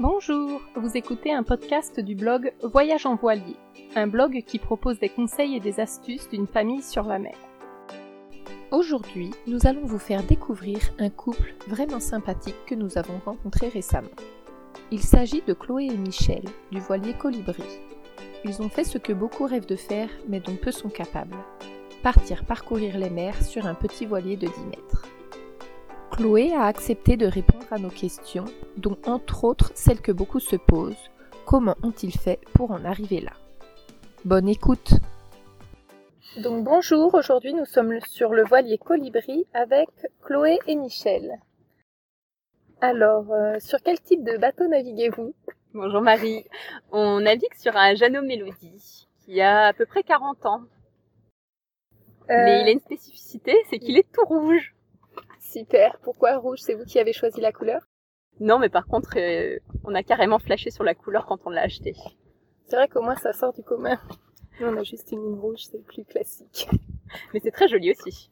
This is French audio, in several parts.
Bonjour, vous écoutez un podcast du blog Voyage en voilier, un blog qui propose des conseils et des astuces d'une famille sur la mer. Aujourd'hui, nous allons vous faire découvrir un couple vraiment sympathique que nous avons rencontré récemment. Il s'agit de Chloé et Michel, du voilier Colibri. Ils ont fait ce que beaucoup rêvent de faire, mais dont peu sont capables. Partir parcourir les mers sur un petit voilier de 10 mètres. Chloé a accepté de répondre à nos questions, dont entre autres celles que beaucoup se posent. Comment ont-ils fait pour en arriver là? Bonne écoute Donc bonjour, aujourd'hui nous sommes sur le voilier Colibri avec Chloé et Michel. Alors, euh, sur quel type de bateau naviguez-vous? Bonjour Marie, on navigue sur un Jeannot Mélodie qui a à peu près 40 ans. Mais il a une spécificité, c'est qu'il est tout rouge. Super. Pourquoi rouge? C'est vous qui avez choisi la couleur? Non, mais par contre, euh, on a carrément flashé sur la couleur quand on l'a acheté. C'est vrai qu'au moins ça sort du commun. Nous, on a juste une ligne rouge, c'est plus classique. Mais c'est très joli aussi.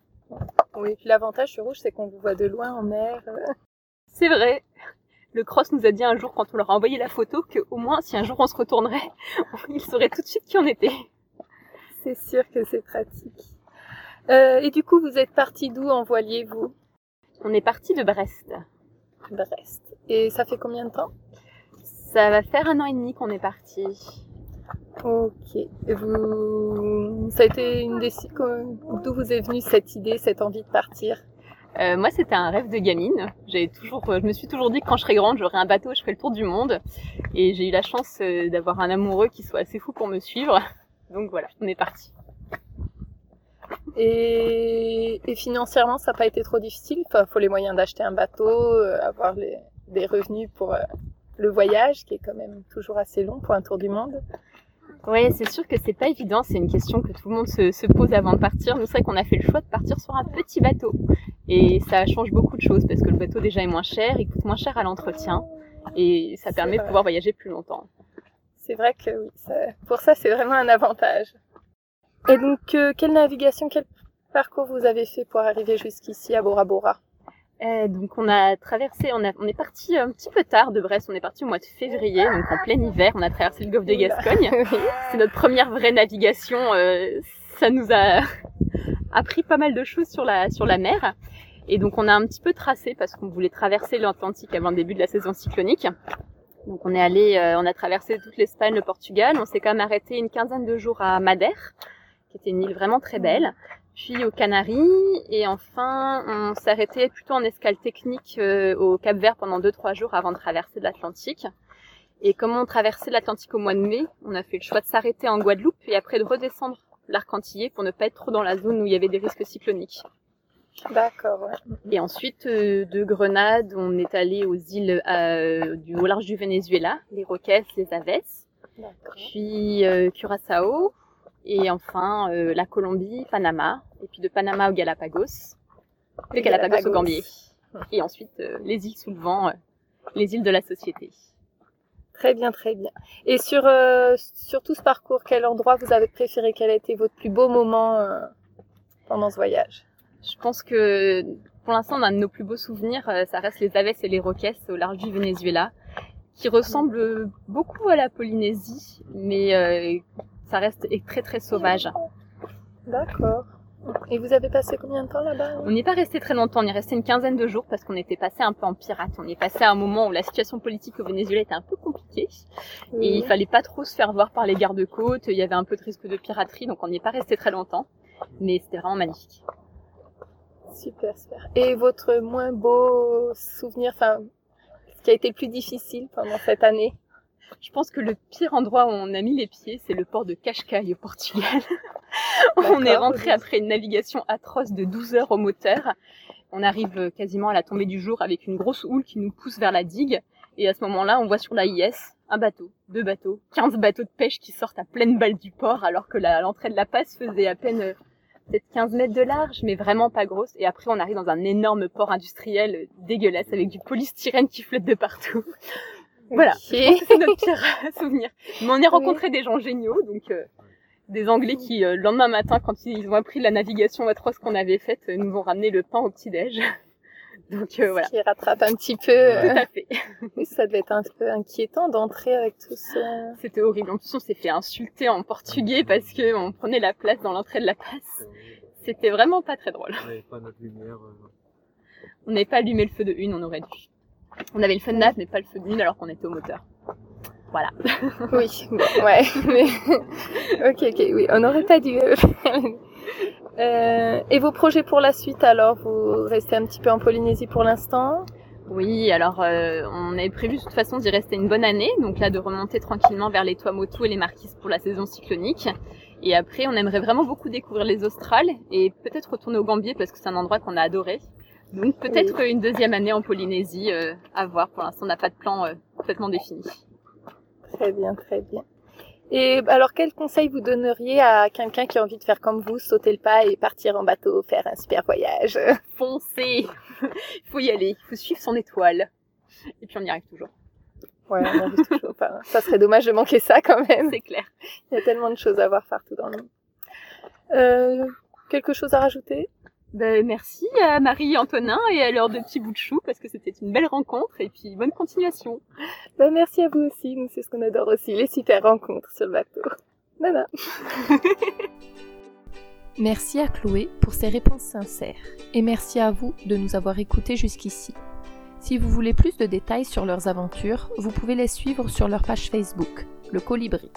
Oui, puis l'avantage sur rouge, c'est qu'on vous voit de loin en mer. C'est vrai. Le cross nous a dit un jour, quand on leur a envoyé la photo, que au moins, si un jour on se retournerait, ils sauraient tout de suite qui on était. C'est sûr que c'est pratique. Euh, et du coup, vous êtes parti d'où en voilier, vous? On est parti de Brest. Brest. Et ça fait combien de temps? Ça va faire un an et demi qu'on est parti. Ok. Et vous... Ça a été une des... D'où vous est venue cette idée, cette envie de partir? Euh, moi, c'était un rêve de gamine. J'ai toujours, je me suis toujours dit que quand je serais grande, j'aurais un bateau, je ferais le tour du monde. Et j'ai eu la chance euh, d'avoir un amoureux qui soit assez fou pour me suivre. Donc voilà, on est parti. Et, et financièrement, ça n'a pas été trop difficile. Il faut les moyens d'acheter un bateau, euh, avoir les, des revenus pour euh, le voyage, qui est quand même toujours assez long pour un tour du monde. Oui, c'est sûr que c'est pas évident. C'est une question que tout le monde se, se pose avant de partir. Nous, c'est vrai qu'on a fait le choix de partir sur un petit bateau. Et ça change beaucoup de choses parce que le bateau déjà est moins cher, il coûte moins cher à l'entretien. Et ça permet de pouvoir voyager plus longtemps. C'est vrai que oui, ça- pour ça, c'est vraiment un avantage. Et donc, euh, quelle navigation, quel parcours vous avez fait pour arriver jusqu'ici à Bora Bora? Euh, donc on a traversé, on, a, on est parti un petit peu tard de Brest, on est parti au mois de février, donc en plein hiver, on a traversé le golfe de Gascogne. C'est notre première vraie navigation, euh, ça nous a appris pas mal de choses sur la, sur la mer. Et donc on a un petit peu tracé parce qu'on voulait traverser l'Atlantique avant le début de la saison cyclonique. Donc on est allé, euh, on a traversé toute l'Espagne, le Portugal, on s'est quand même arrêté une quinzaine de jours à Madère, qui était une île vraiment très belle puis aux Canaries et enfin on arrêté plutôt en escale technique euh, au Cap Vert pendant 2-3 jours avant de traverser l'Atlantique. Et comme on traversait l'Atlantique au mois de mai, on a fait le choix de s'arrêter en Guadeloupe et après de redescendre l'arc pour ne pas être trop dans la zone où il y avait des risques cycloniques. D'accord, ouais. Et ensuite euh, de Grenade, on est allé aux îles euh, du au large du Venezuela, les Roques, les Aves, puis euh, Curaçao et enfin euh, la Colombie, Panama et puis de Panama aux Galapagos, de Galapagos au Gambier et ensuite euh, les îles sous le vent, euh, les îles de la société. Très bien, très bien. Et sur, sur tout ce parcours, quel endroit vous avez préféré? Quel a été votre plus beau moment pendant ce voyage? Je pense que pour l'instant, a de nos plus beaux souvenirs, ça reste les Aves et les Roques au large du Venezuela, qui ressemblent beaucoup à la Polynésie, mais ça reste très très sauvage. D'accord. Et vous avez passé combien de temps là-bas On n'est pas resté très longtemps, on est resté une quinzaine de jours parce qu'on était passé un peu en pirate. On est passé à un moment où la situation politique au Venezuela était un peu compliquée et il fallait pas trop se faire voir par les gardes-côtes. Il y avait un peu de risque de piraterie, donc on n'y est pas resté très longtemps. Mais c'était vraiment magnifique. Super, super. Et votre moins beau souvenir, enfin, ce qui a été le plus difficile pendant cette année? Je pense que le pire endroit où on a mis les pieds, c'est le port de Cascais au Portugal. on est rentré après une navigation atroce de 12 heures au moteur. On arrive quasiment à la tombée du jour avec une grosse houle qui nous pousse vers la digue. Et à ce moment-là, on voit sur la IS un bateau, deux bateaux, 15 bateaux de pêche qui sortent à pleine balle du port alors que l'entrée de la passe faisait à peine euh, peut-être 15 mètres de large, mais vraiment pas grosse. Et après, on arrive dans un énorme port industriel euh, dégueulasse avec du polystyrène qui flotte de partout. Voilà, c'est notre pire euh, souvenir. Mais on a rencontré des gens géniaux, donc euh, des Anglais qui, euh, le lendemain matin, quand ils ont appris la navigation atroce qu'on avait faite, euh, nous ont ramené le pain au petit-déj. Donc euh, voilà. Qui rattrape un petit peu. Tout à fait. ça devait être un peu inquiétant d'entrer avec tout ça. C'était horrible. En plus, on s'est fait insulter en portugais parce que on prenait la place dans l'entrée de la passe. C'était vraiment pas très drôle. On n'avait pas notre lumière. On n'avait pas allumé le feu de une, on aurait dû. On avait le feu de neuf, mais pas le feu de une alors qu'on était au moteur. Voilà. oui, ouais. Mais... ok, ok, oui, on n'aurait pas dû. euh, et vos projets pour la suite alors Vous restez un petit peu en Polynésie pour l'instant? Oui, alors euh, on avait prévu de toute façon d'y rester une bonne année, donc là de remonter tranquillement vers les Tuamotu et les Marquises pour la saison cyclonique. Et après, on aimerait vraiment beaucoup découvrir les Australes et peut-être retourner au Gambier parce que c'est un endroit qu'on a adoré. Donc peut-être une deuxième année en Polynésie euh, à voir. Pour l'instant, on n'a pas de plan euh, complètement défini. Très bien, très bien. Et alors, quel conseil vous donneriez à quelqu'un qui a envie de faire comme vous, sauter le pas et partir en bateau, faire un super voyage? Foncez Il faut y aller, il faut suivre son étoile. Et puis on y arrive toujours. Ouais, on arrive toujours pas. Ça serait dommage de manquer ça quand même. C'est clair. Il y a tellement de choses à voir partout dans le monde. Euh, quelque chose à rajouter? Ben, merci à Marie Antonin et à leur de petits bouts de chou parce que c'était une belle rencontre et puis bonne continuation. Ben, merci à vous aussi, nous c'est ce qu'on adore aussi, les super rencontres sur le bateau. Nana. merci à Chloé pour ses réponses sincères et merci à vous de nous avoir écoutés jusqu'ici. Si vous voulez plus de détails sur leurs aventures, vous pouvez les suivre sur leur page Facebook, le Colibri.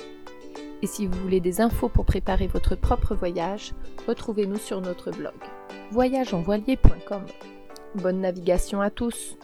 Et si vous voulez des infos pour préparer votre propre voyage, retrouvez-nous sur notre blog voyageenvoilier.com. Bonne navigation à tous